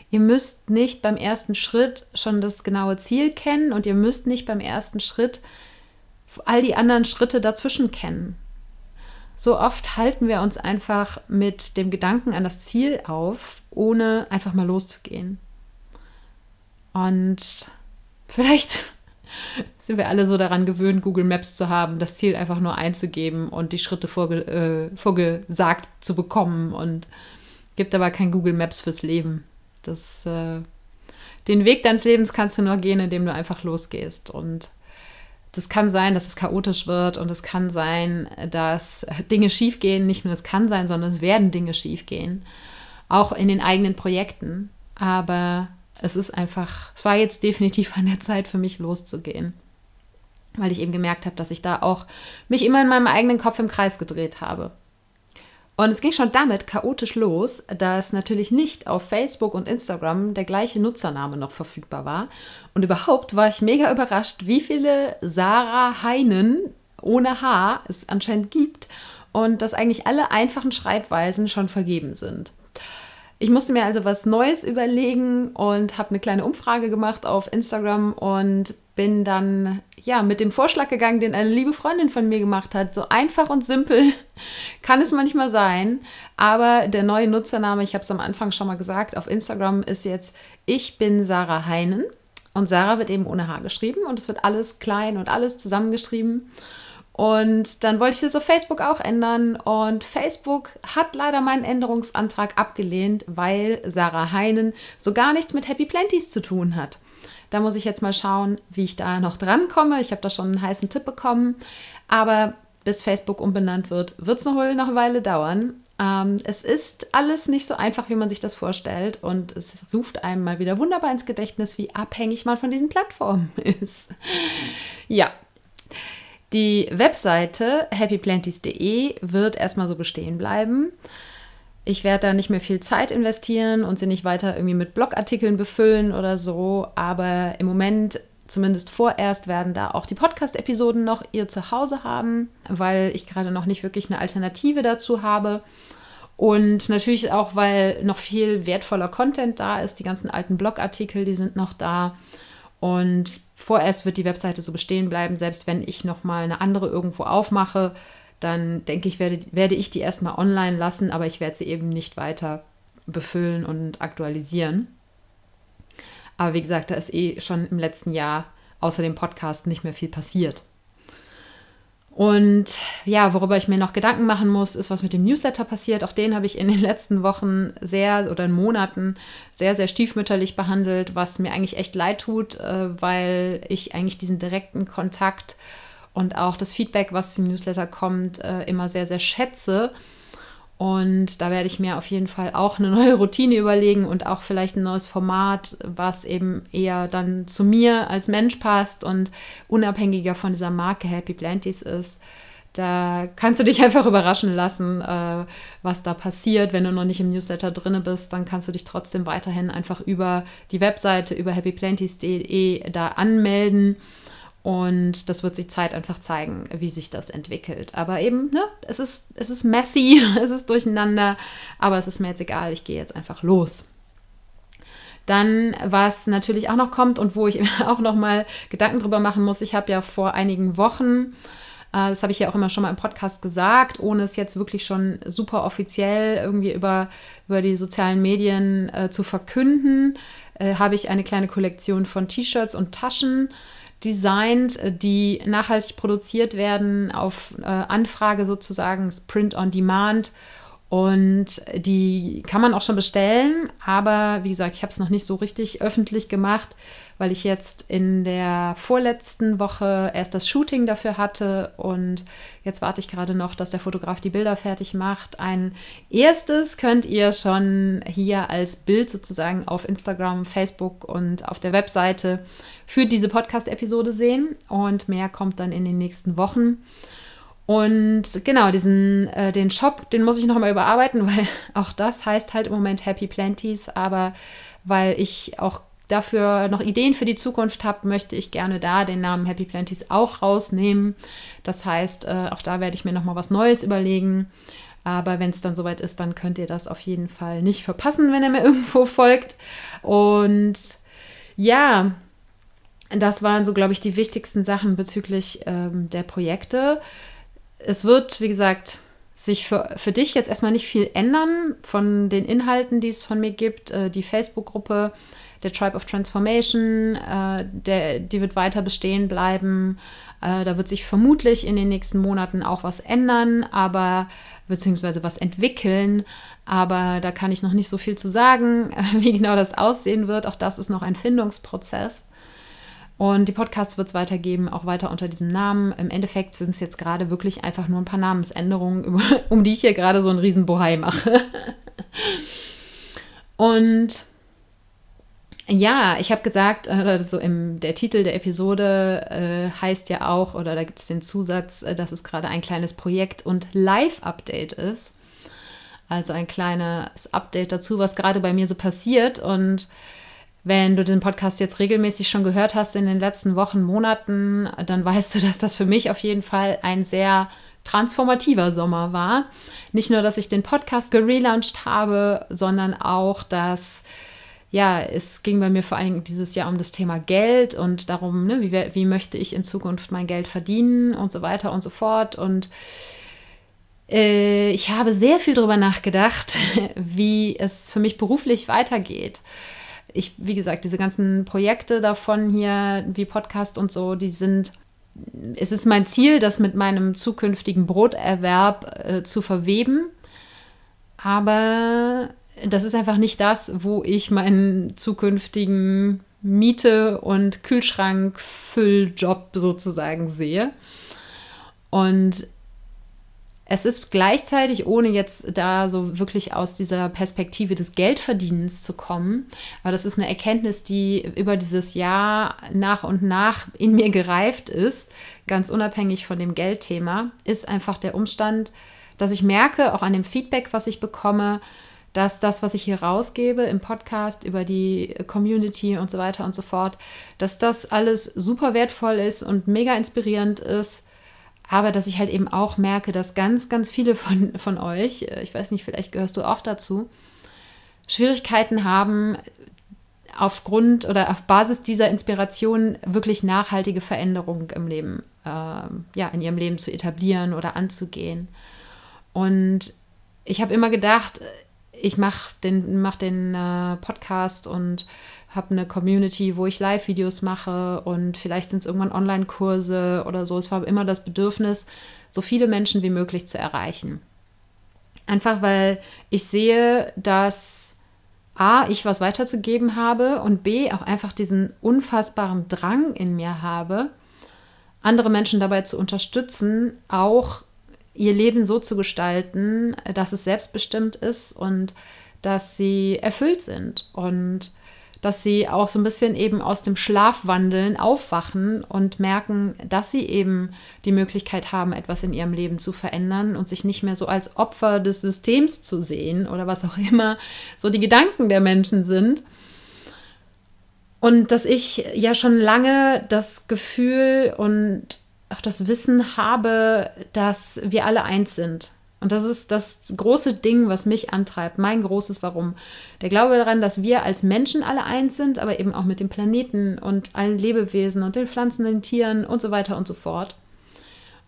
Ihr müsst nicht beim ersten Schritt schon das genaue Ziel kennen und ihr müsst nicht beim ersten Schritt all die anderen Schritte dazwischen kennen. So oft halten wir uns einfach mit dem Gedanken an das Ziel auf, ohne einfach mal loszugehen. Und vielleicht sind wir alle so daran gewöhnt, Google Maps zu haben, das Ziel einfach nur einzugeben und die Schritte vorge äh, vorgesagt zu bekommen und gibt aber kein Google Maps fürs Leben. Das, äh, den Weg deines Lebens kannst du nur gehen, indem du einfach losgehst. Und das kann sein, dass es chaotisch wird und es kann sein, dass Dinge schiefgehen. Nicht nur es kann sein, sondern es werden Dinge schiefgehen. Auch in den eigenen Projekten. Aber es ist einfach, es war jetzt definitiv an der Zeit für mich loszugehen. Weil ich eben gemerkt habe, dass ich da auch mich immer in meinem eigenen Kopf im Kreis gedreht habe. Und es ging schon damit chaotisch los, dass natürlich nicht auf Facebook und Instagram der gleiche Nutzername noch verfügbar war. Und überhaupt war ich mega überrascht, wie viele Sarah Heinen ohne H es anscheinend gibt und dass eigentlich alle einfachen Schreibweisen schon vergeben sind. Ich musste mir also was Neues überlegen und habe eine kleine Umfrage gemacht auf Instagram und bin dann ja mit dem Vorschlag gegangen, den eine liebe Freundin von mir gemacht hat. So einfach und simpel kann es manchmal sein, aber der neue Nutzername, ich habe es am Anfang schon mal gesagt, auf Instagram ist jetzt ich bin Sarah Heinen und Sarah wird eben ohne H geschrieben und es wird alles klein und alles zusammengeschrieben. Und dann wollte ich das auf Facebook auch ändern. Und Facebook hat leider meinen Änderungsantrag abgelehnt, weil Sarah Heinen so gar nichts mit Happy Planties zu tun hat. Da muss ich jetzt mal schauen, wie ich da noch drankomme. Ich habe da schon einen heißen Tipp bekommen. Aber bis Facebook umbenannt wird, wird es noch wohl noch eine Weile dauern. Ähm, es ist alles nicht so einfach, wie man sich das vorstellt. Und es ruft einem mal wieder wunderbar ins Gedächtnis, wie abhängig man von diesen Plattformen ist. ja. Die Webseite happyplanties.de wird erstmal so bestehen bleiben. Ich werde da nicht mehr viel Zeit investieren und sie nicht weiter irgendwie mit Blogartikeln befüllen oder so. Aber im Moment, zumindest vorerst, werden da auch die Podcast-Episoden noch ihr Zuhause haben, weil ich gerade noch nicht wirklich eine Alternative dazu habe. Und natürlich auch, weil noch viel wertvoller Content da ist. Die ganzen alten Blogartikel, die sind noch da. Und vorerst wird die Webseite so bestehen bleiben, selbst wenn ich nochmal eine andere irgendwo aufmache, dann denke ich, werde, werde ich die erstmal online lassen, aber ich werde sie eben nicht weiter befüllen und aktualisieren. Aber wie gesagt, da ist eh schon im letzten Jahr außer dem Podcast nicht mehr viel passiert. Und ja, worüber ich mir noch Gedanken machen muss, ist, was mit dem Newsletter passiert. Auch den habe ich in den letzten Wochen sehr oder in Monaten sehr, sehr stiefmütterlich behandelt, was mir eigentlich echt leid tut, äh, weil ich eigentlich diesen direkten Kontakt und auch das Feedback, was im Newsletter kommt, äh, immer sehr, sehr schätze. Und da werde ich mir auf jeden Fall auch eine neue Routine überlegen und auch vielleicht ein neues Format, was eben eher dann zu mir als Mensch passt und unabhängiger von dieser Marke Happy Planties ist. Da kannst du dich einfach überraschen lassen, äh, was da passiert. Wenn du noch nicht im Newsletter drin bist, dann kannst du dich trotzdem weiterhin einfach über die Webseite, über happyplanties.de da anmelden. Und das wird sich Zeit einfach zeigen, wie sich das entwickelt. Aber eben, ne, es ist, es ist messy, es ist durcheinander, aber es ist mir jetzt egal, ich gehe jetzt einfach los. Dann, was natürlich auch noch kommt und wo ich auch noch mal Gedanken drüber machen muss, ich habe ja vor einigen Wochen, äh, das habe ich ja auch immer schon mal im Podcast gesagt, ohne es jetzt wirklich schon super offiziell irgendwie über, über die sozialen Medien äh, zu verkünden, äh, habe ich eine kleine Kollektion von T-Shirts und Taschen designt, äh, die nachhaltig produziert werden, auf äh, Anfrage sozusagen, Print on Demand. Und die kann man auch schon bestellen, aber wie gesagt, ich habe es noch nicht so richtig öffentlich gemacht, weil ich jetzt in der vorletzten Woche erst das Shooting dafür hatte und jetzt warte ich gerade noch, dass der Fotograf die Bilder fertig macht. Ein erstes könnt ihr schon hier als Bild sozusagen auf Instagram, Facebook und auf der Webseite für diese Podcast-Episode sehen und mehr kommt dann in den nächsten Wochen. Und genau, diesen, äh, den Shop, den muss ich noch mal überarbeiten, weil auch das heißt halt im Moment Happy Planties, aber weil ich auch dafür noch Ideen für die Zukunft habe, möchte ich gerne da den Namen Happy Planties auch rausnehmen. Das heißt, äh, auch da werde ich mir noch mal was Neues überlegen. Aber wenn es dann soweit ist, dann könnt ihr das auf jeden Fall nicht verpassen, wenn ihr mir irgendwo folgt. Und ja, das waren so, glaube ich, die wichtigsten Sachen bezüglich ähm, der Projekte. Es wird, wie gesagt, sich für, für dich jetzt erstmal nicht viel ändern von den Inhalten, die es von mir gibt. Äh, die Facebook-Gruppe, der Tribe of Transformation, äh, der, die wird weiter bestehen bleiben. Äh, da wird sich vermutlich in den nächsten Monaten auch was ändern, aber beziehungsweise was entwickeln. Aber da kann ich noch nicht so viel zu sagen, wie genau das aussehen wird. Auch das ist noch ein Findungsprozess. Und die Podcasts wird es weitergeben, auch weiter unter diesem Namen. Im Endeffekt sind es jetzt gerade wirklich einfach nur ein paar Namensänderungen, um die ich hier gerade so einen riesen Bohai mache. Und ja, ich habe gesagt, also im, der Titel der Episode äh, heißt ja auch, oder da gibt es den Zusatz, äh, dass es gerade ein kleines Projekt und Live-Update ist. Also ein kleines Update dazu, was gerade bei mir so passiert. Und wenn du den Podcast jetzt regelmäßig schon gehört hast in den letzten Wochen, Monaten, dann weißt du, dass das für mich auf jeden Fall ein sehr transformativer Sommer war. Nicht nur, dass ich den Podcast gelauncht habe, sondern auch, dass ja, es ging bei mir vor allen Dingen dieses Jahr um das Thema Geld und darum, ne, wie, wie möchte ich in Zukunft mein Geld verdienen und so weiter und so fort. Und äh, ich habe sehr viel darüber nachgedacht, wie es für mich beruflich weitergeht. Ich, wie gesagt, diese ganzen Projekte davon hier, wie Podcast und so, die sind es ist mein Ziel, das mit meinem zukünftigen Broterwerb äh, zu verweben. Aber das ist einfach nicht das, wo ich meinen zukünftigen Miete- und Kühlschrankfülljob sozusagen sehe. Und es ist gleichzeitig, ohne jetzt da so wirklich aus dieser Perspektive des Geldverdienens zu kommen, aber das ist eine Erkenntnis, die über dieses Jahr nach und nach in mir gereift ist, ganz unabhängig von dem Geldthema, ist einfach der Umstand, dass ich merke, auch an dem Feedback, was ich bekomme, dass das, was ich hier rausgebe im Podcast über die Community und so weiter und so fort, dass das alles super wertvoll ist und mega inspirierend ist. Aber dass ich halt eben auch merke, dass ganz, ganz viele von, von euch, äh, ich weiß nicht, vielleicht gehörst du auch dazu, Schwierigkeiten haben, aufgrund oder auf Basis dieser Inspiration wirklich nachhaltige Veränderungen im Leben, äh, ja, in ihrem Leben zu etablieren oder anzugehen. Und ich habe immer gedacht, ich mache den, mach den äh, Podcast und habe eine Community, wo ich Live-Videos mache und vielleicht sind es irgendwann Online-Kurse oder so. Es war immer das Bedürfnis, so viele Menschen wie möglich zu erreichen. Einfach weil ich sehe, dass A, ich was weiterzugeben habe und B, auch einfach diesen unfassbaren Drang in mir habe, andere Menschen dabei zu unterstützen, auch ihr Leben so zu gestalten, dass es selbstbestimmt ist und dass sie erfüllt sind und dass sie auch so ein bisschen eben aus dem Schlafwandeln aufwachen und merken, dass sie eben die Möglichkeit haben, etwas in ihrem Leben zu verändern und sich nicht mehr so als Opfer des Systems zu sehen oder was auch immer so die Gedanken der Menschen sind. Und dass ich ja schon lange das Gefühl und auch das Wissen habe, dass wir alle eins sind. Und das ist das große Ding, was mich antreibt, mein großes Warum. Der Glaube daran, dass wir als Menschen alle eins sind, aber eben auch mit dem Planeten und allen Lebewesen und den Pflanzen, den Tieren und so weiter und so fort.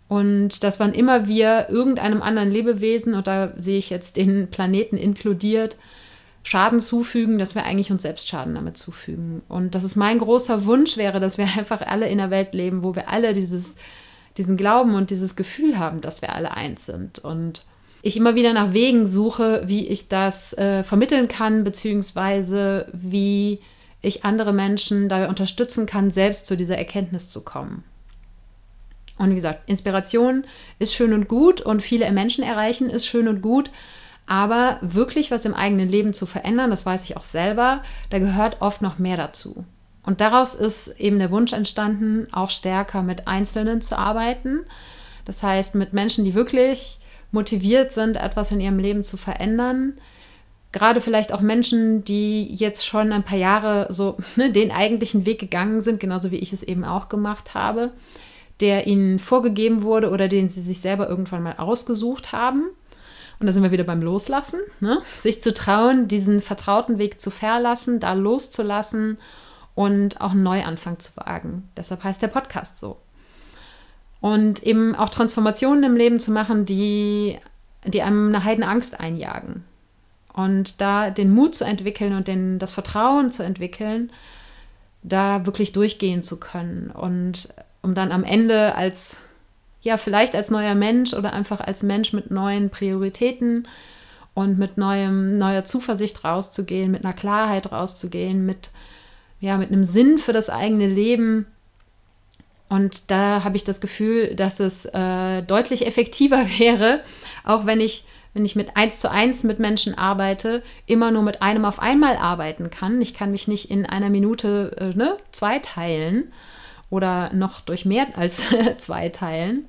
Und dass wann immer wir irgendeinem anderen Lebewesen, und da sehe ich jetzt den Planeten inkludiert, Schaden zufügen, dass wir eigentlich uns selbst Schaden damit zufügen. Und dass es mein großer Wunsch wäre, dass wir einfach alle in einer Welt leben, wo wir alle dieses, diesen Glauben und dieses Gefühl haben, dass wir alle eins sind. Und ich immer wieder nach Wegen suche, wie ich das äh, vermitteln kann, beziehungsweise wie ich andere Menschen dabei unterstützen kann, selbst zu dieser Erkenntnis zu kommen. Und wie gesagt, Inspiration ist schön und gut und viele Menschen erreichen ist schön und gut, aber wirklich was im eigenen Leben zu verändern, das weiß ich auch selber, da gehört oft noch mehr dazu. Und daraus ist eben der Wunsch entstanden, auch stärker mit Einzelnen zu arbeiten. Das heißt, mit Menschen, die wirklich motiviert sind, etwas in ihrem Leben zu verändern. Gerade vielleicht auch Menschen, die jetzt schon ein paar Jahre so ne, den eigentlichen Weg gegangen sind, genauso wie ich es eben auch gemacht habe, der ihnen vorgegeben wurde oder den sie sich selber irgendwann mal ausgesucht haben Und da sind wir wieder beim Loslassen, ne? sich zu trauen, diesen vertrauten Weg zu verlassen, da loszulassen und auch einen Neuanfang zu wagen. Deshalb heißt der Podcast so. Und eben auch Transformationen im Leben zu machen, die, die einem eine Heidenangst einjagen. Und da den Mut zu entwickeln und den, das Vertrauen zu entwickeln, da wirklich durchgehen zu können. Und um dann am Ende als ja, vielleicht als neuer Mensch oder einfach als Mensch mit neuen Prioritäten und mit neuem, neuer Zuversicht rauszugehen, mit einer Klarheit rauszugehen, mit, ja, mit einem Sinn für das eigene Leben. Und da habe ich das Gefühl, dass es äh, deutlich effektiver wäre, auch wenn ich, wenn ich mit eins zu eins mit Menschen arbeite, immer nur mit einem auf einmal arbeiten kann. Ich kann mich nicht in einer Minute äh, ne, zwei teilen oder noch durch mehr als zwei teilen.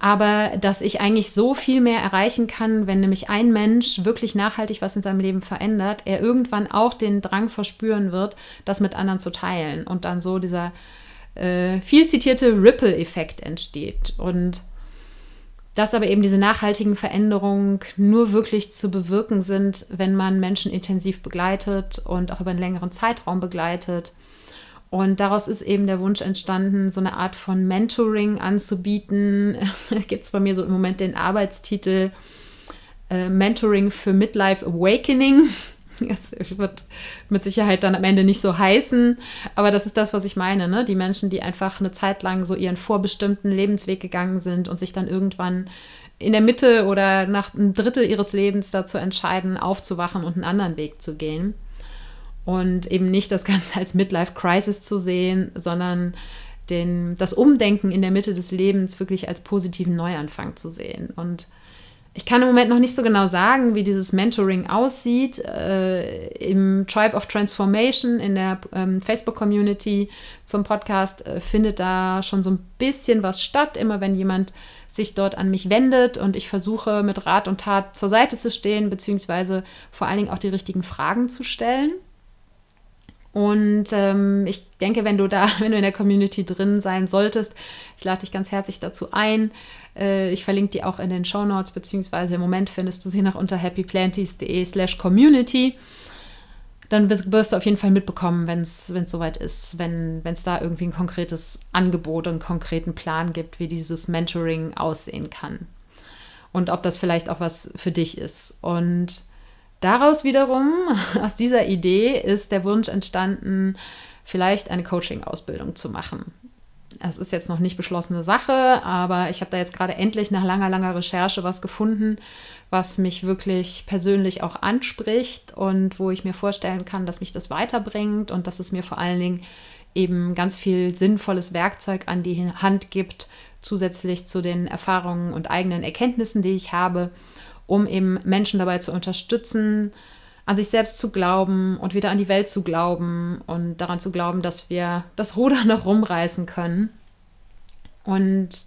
Aber dass ich eigentlich so viel mehr erreichen kann, wenn nämlich ein Mensch wirklich nachhaltig was in seinem Leben verändert, er irgendwann auch den Drang verspüren wird, das mit anderen zu teilen und dann so dieser äh, viel zitierte Ripple-Effekt entsteht. Und dass aber eben diese nachhaltigen Veränderungen nur wirklich zu bewirken sind, wenn man Menschen intensiv begleitet und auch über einen längeren Zeitraum begleitet und daraus ist eben der Wunsch entstanden, so eine Art von Mentoring anzubieten. gibt es bei mir so im Moment den Arbeitstitel äh, Mentoring für Midlife Awakening. Das wird mit Sicherheit dann am Ende nicht so heißen, aber das ist das, was ich meine. Ne? Die Menschen, die einfach eine Zeit lang so ihren vorbestimmten Lebensweg gegangen sind und sich dann irgendwann in der Mitte oder nach einem Drittel ihres Lebens dazu entscheiden, aufzuwachen und einen anderen Weg zu gehen und eben nicht das Ganze als Midlife Crisis zu sehen, sondern den, das Umdenken in der Mitte des Lebens wirklich als positiven Neuanfang zu sehen. Und ich kann im Moment noch nicht so genau sagen, wie dieses Mentoring aussieht. Äh, Im Tribe of Transformation, in der ähm, Facebook-Community zum Podcast, äh, findet da schon so ein bisschen was statt, immer wenn jemand sich dort an mich wendet und ich versuche mit Rat und Tat zur Seite zu stehen, beziehungsweise vor allen Dingen auch die richtigen Fragen zu stellen. Und ähm, ich denke, wenn du da, wenn du in der Community drin sein solltest, ich lade dich ganz herzlich dazu ein. Äh, ich verlinke die auch in den Show Notes, beziehungsweise im Moment findest du sie noch unter happyplanties.de slash community. Dann wirst du auf jeden Fall mitbekommen, wenn es soweit ist, wenn es da irgendwie ein konkretes Angebot, einen konkreten Plan gibt, wie dieses Mentoring aussehen kann. Und ob das vielleicht auch was für dich ist. Und Daraus wiederum, aus dieser Idee, ist der Wunsch entstanden, vielleicht eine Coaching-Ausbildung zu machen. Es ist jetzt noch nicht beschlossene Sache, aber ich habe da jetzt gerade endlich nach langer, langer Recherche was gefunden, was mich wirklich persönlich auch anspricht und wo ich mir vorstellen kann, dass mich das weiterbringt und dass es mir vor allen Dingen eben ganz viel sinnvolles Werkzeug an die Hand gibt, zusätzlich zu den Erfahrungen und eigenen Erkenntnissen, die ich habe, um eben Menschen dabei zu unterstützen, an sich selbst zu glauben und wieder an die Welt zu glauben und daran zu glauben, dass wir das Ruder noch rumreißen können. Und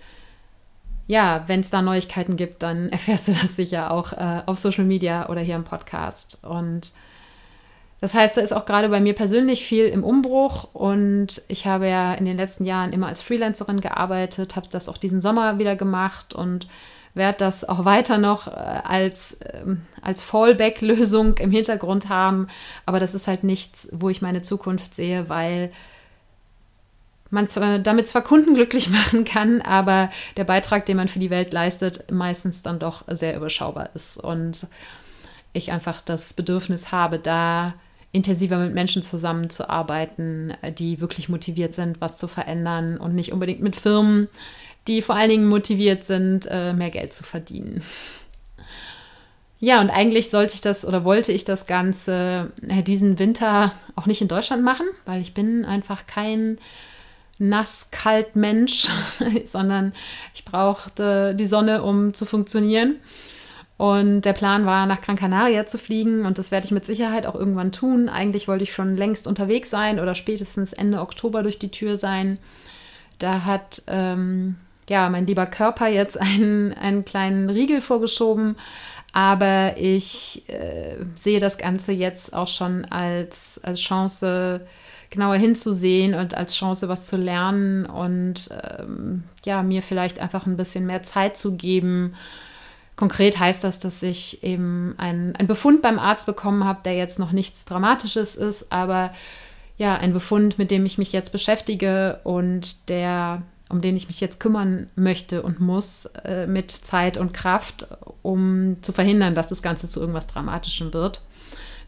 ja, wenn es da Neuigkeiten gibt, dann erfährst du das sicher auch äh, auf Social Media oder hier im Podcast. Und das heißt, da ist auch gerade bei mir persönlich viel im Umbruch und ich habe ja in den letzten Jahren immer als Freelancerin gearbeitet, habe das auch diesen Sommer wieder gemacht und werde das auch weiter noch äh, als, ähm, als Fallback-Lösung im Hintergrund haben. Aber das ist halt nichts, wo ich meine Zukunft sehe, weil man zwar, damit zwar Kunden glücklich machen kann, aber der Beitrag, den man für die Welt leistet, meistens dann doch sehr überschaubar ist. Und ich einfach das Bedürfnis habe, da intensiver mit Menschen zusammenzuarbeiten, die wirklich motiviert sind, was zu verändern und nicht unbedingt mit Firmen, die vor allen Dingen motiviert sind, äh, mehr Geld zu verdienen. Ja, und eigentlich sollte ich das oder wollte ich das Ganze äh, diesen Winter auch nicht in Deutschland machen, weil ich bin einfach kein nass-kalt Mensch, sondern ich brauchte die Sonne, um zu funktionieren. Und der Plan war, nach Gran Canaria zu fliegen und das werde ich mit Sicherheit auch irgendwann tun. Eigentlich wollte ich schon längst unterwegs sein oder spätestens Ende Oktober durch die Tür sein. Da hat ähm, ja, mein lieber Körper jetzt einen, einen kleinen Riegel vorgeschoben. Aber ich äh, sehe das Ganze jetzt auch schon als, als Chance, genauer hinzusehen und als Chance, was zu lernen und ähm, ja, mir vielleicht einfach ein bisschen mehr Zeit zu geben, Konkret heißt das, dass ich eben einen, einen Befund beim Arzt bekommen habe, der jetzt noch nichts Dramatisches ist, aber ja, ein Befund, mit dem ich mich jetzt beschäftige und der, um den ich mich jetzt kümmern möchte und muss, äh, mit Zeit und Kraft, um zu verhindern, dass das Ganze zu irgendwas Dramatischem wird.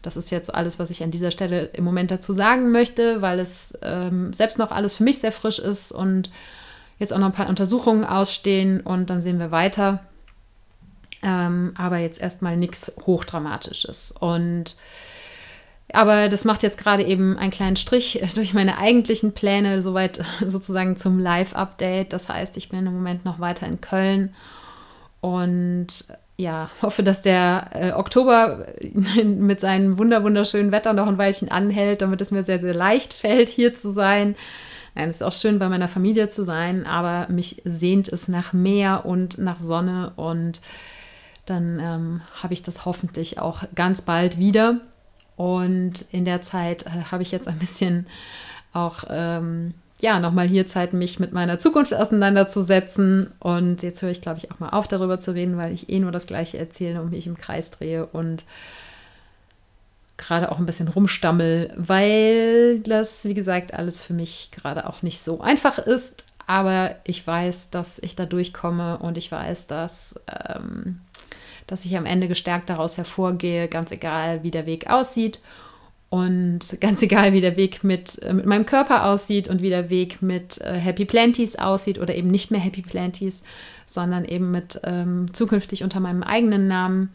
Das ist jetzt alles, was ich an dieser Stelle im Moment dazu sagen möchte, weil es ähm, selbst noch alles für mich sehr frisch ist und jetzt auch noch ein paar Untersuchungen ausstehen und dann sehen wir weiter. Ähm, aber jetzt erstmal nichts Hochdramatisches. Und aber das macht jetzt gerade eben einen kleinen Strich durch meine eigentlichen Pläne, soweit sozusagen zum Live-Update. Das heißt, ich bin im Moment noch weiter in Köln und ja, hoffe, dass der äh, Oktober mit seinem wunder wunderschönen Wetter noch ein Weilchen anhält, damit es mir sehr, sehr leicht fällt, hier zu sein. Nein, es ist auch schön, bei meiner Familie zu sein, aber mich sehnt es nach Meer und nach Sonne und dann ähm, habe ich das hoffentlich auch ganz bald wieder. Und in der Zeit äh, habe ich jetzt ein bisschen auch ähm, ja, nochmal hier Zeit, mich mit meiner Zukunft auseinanderzusetzen. Und jetzt höre ich, glaube ich, auch mal auf, darüber zu reden, weil ich eh nur das Gleiche erzähle und mich im Kreis drehe und gerade auch ein bisschen rumstammel, weil das, wie gesagt, alles für mich gerade auch nicht so einfach ist. Aber ich weiß, dass ich da durchkomme und ich weiß, dass, ähm, dass ich am Ende gestärkt daraus hervorgehe, ganz egal, wie der Weg aussieht. Und ganz egal, wie der Weg mit, äh, mit meinem Körper aussieht und wie der Weg mit äh, Happy Planties aussieht oder eben nicht mehr Happy Planties, sondern eben mit ähm, zukünftig unter meinem eigenen Namen,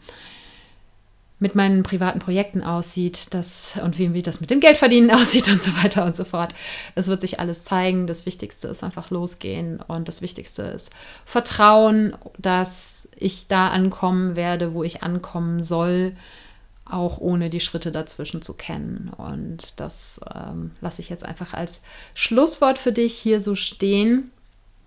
mit meinen privaten Projekten aussieht das, und wie, wie das mit dem Geldverdienen aussieht und so weiter und so fort. Es wird sich alles zeigen. Das Wichtigste ist einfach losgehen und das Wichtigste ist Vertrauen, dass ich da ankommen werde, wo ich ankommen soll, auch ohne die Schritte dazwischen zu kennen. Und das ähm, lasse ich jetzt einfach als Schlusswort für dich hier so stehen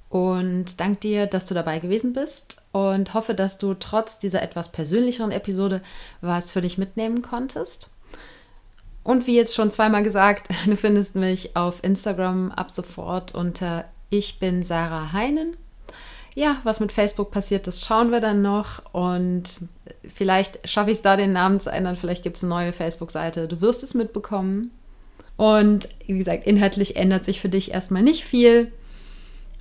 und danke dir, dass du dabei gewesen bist und hoffe, dass du trotz dieser etwas persönlicheren Episode was für dich mitnehmen konntest. Und wie jetzt schon zweimal gesagt, du findest mich auf Instagram ab sofort unter Ich bin Sarah Heinen. Ja, was mit Facebook passiert, das schauen wir dann noch. Und vielleicht schaffe ich es da, den Namen zu ändern. Vielleicht gibt es eine neue Facebook-Seite. Du wirst es mitbekommen. Und wie gesagt, inhaltlich ändert sich für dich erstmal nicht viel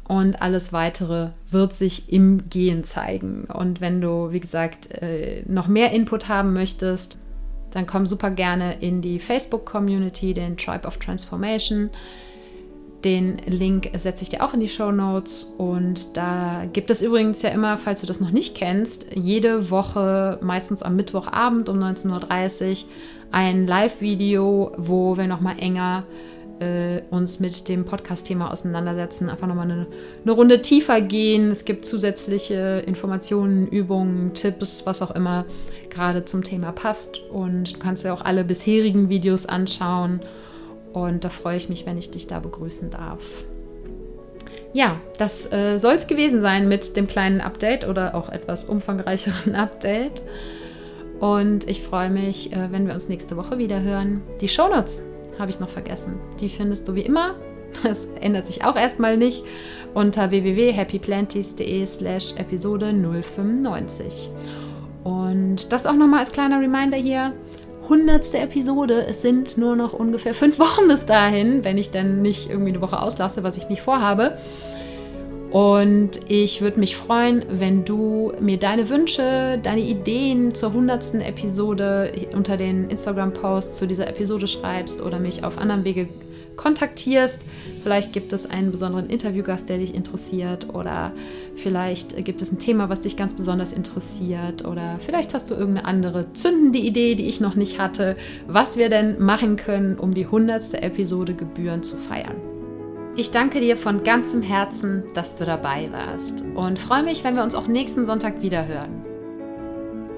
und alles weitere wird sich im Gehen zeigen. Und wenn du, wie gesagt, äh, noch mehr Input haben möchtest, dann komm super gerne in die Facebook-Community, den Tribe of Transformation. Den Link setze ich dir auch in die Show Notes. Und da gibt es übrigens ja immer, falls du das noch nicht kennst, jede Woche, meistens am Mittwochabend um 19.30 Uhr, ein Live-Video, wo wir nochmal enger äh, uns mit dem Podcast-Thema auseinandersetzen, einfach nochmal eine, eine Runde tiefer gehen. Es gibt zusätzliche Informationen, Übungen, Tipps, was auch immer gerade zum Thema passt. Und du kannst ja auch alle bisherigen Videos anschauen. Und da freue ich mich, wenn ich dich da begrüßen darf. Ja, das äh, soll es gewesen sein mit dem kleinen Update oder auch etwas umfangreicheren Update. Und ich freue mich, äh, wenn wir uns nächste Woche wieder hören. Die Shownotes habe ich noch vergessen. Die findest du wie immer. Das ändert sich auch erstmal nicht unter www.happyplanties.de slash Episode 095. Und das auch nochmal als kleiner Reminder hier. Hundertste Episode. Es sind nur noch ungefähr fünf Wochen bis dahin, wenn ich dann nicht irgendwie eine Woche auslasse, was ich nicht vorhabe. Und ich würde mich freuen, wenn du mir deine Wünsche, deine Ideen zur hundertsten Episode unter den Instagram-Posts zu dieser Episode schreibst oder mich auf anderen Wege kontaktierst. Vielleicht gibt es einen besonderen Interviewgast, der dich interessiert oder vielleicht gibt es ein Thema, was dich ganz besonders interessiert oder vielleicht hast du irgendeine andere zündende Idee, die ich noch nicht hatte, was wir denn machen können, um die hundertste Episode gebührend zu feiern. Ich danke dir von ganzem Herzen, dass du dabei warst und freue mich, wenn wir uns auch nächsten Sonntag wieder hören.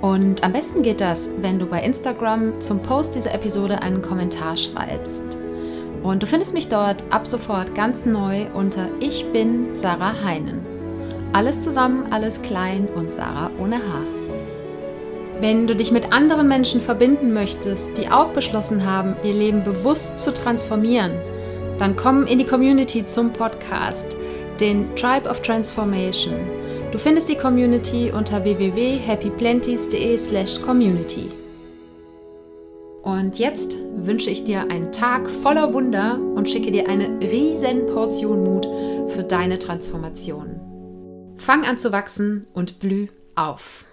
Und am besten geht das, wenn du bei Instagram zum Post dieser Episode einen Kommentar schreibst. Und du findest mich dort ab sofort ganz neu unter Ich bin Sarah Heinen. Alles zusammen, alles klein und Sarah ohne Haar. Wenn du dich mit anderen Menschen verbinden möchtest, die auch beschlossen haben, ihr Leben bewusst zu transformieren, dann komm in die Community zum Podcast, den Tribe of Transformation. Du findest die Community unter www.happyplenties.de/community. Und jetzt wünsche ich dir einen Tag voller Wunder und schicke dir eine riesen Portion Mut für deine Transformation. Fang an zu wachsen und blüh auf.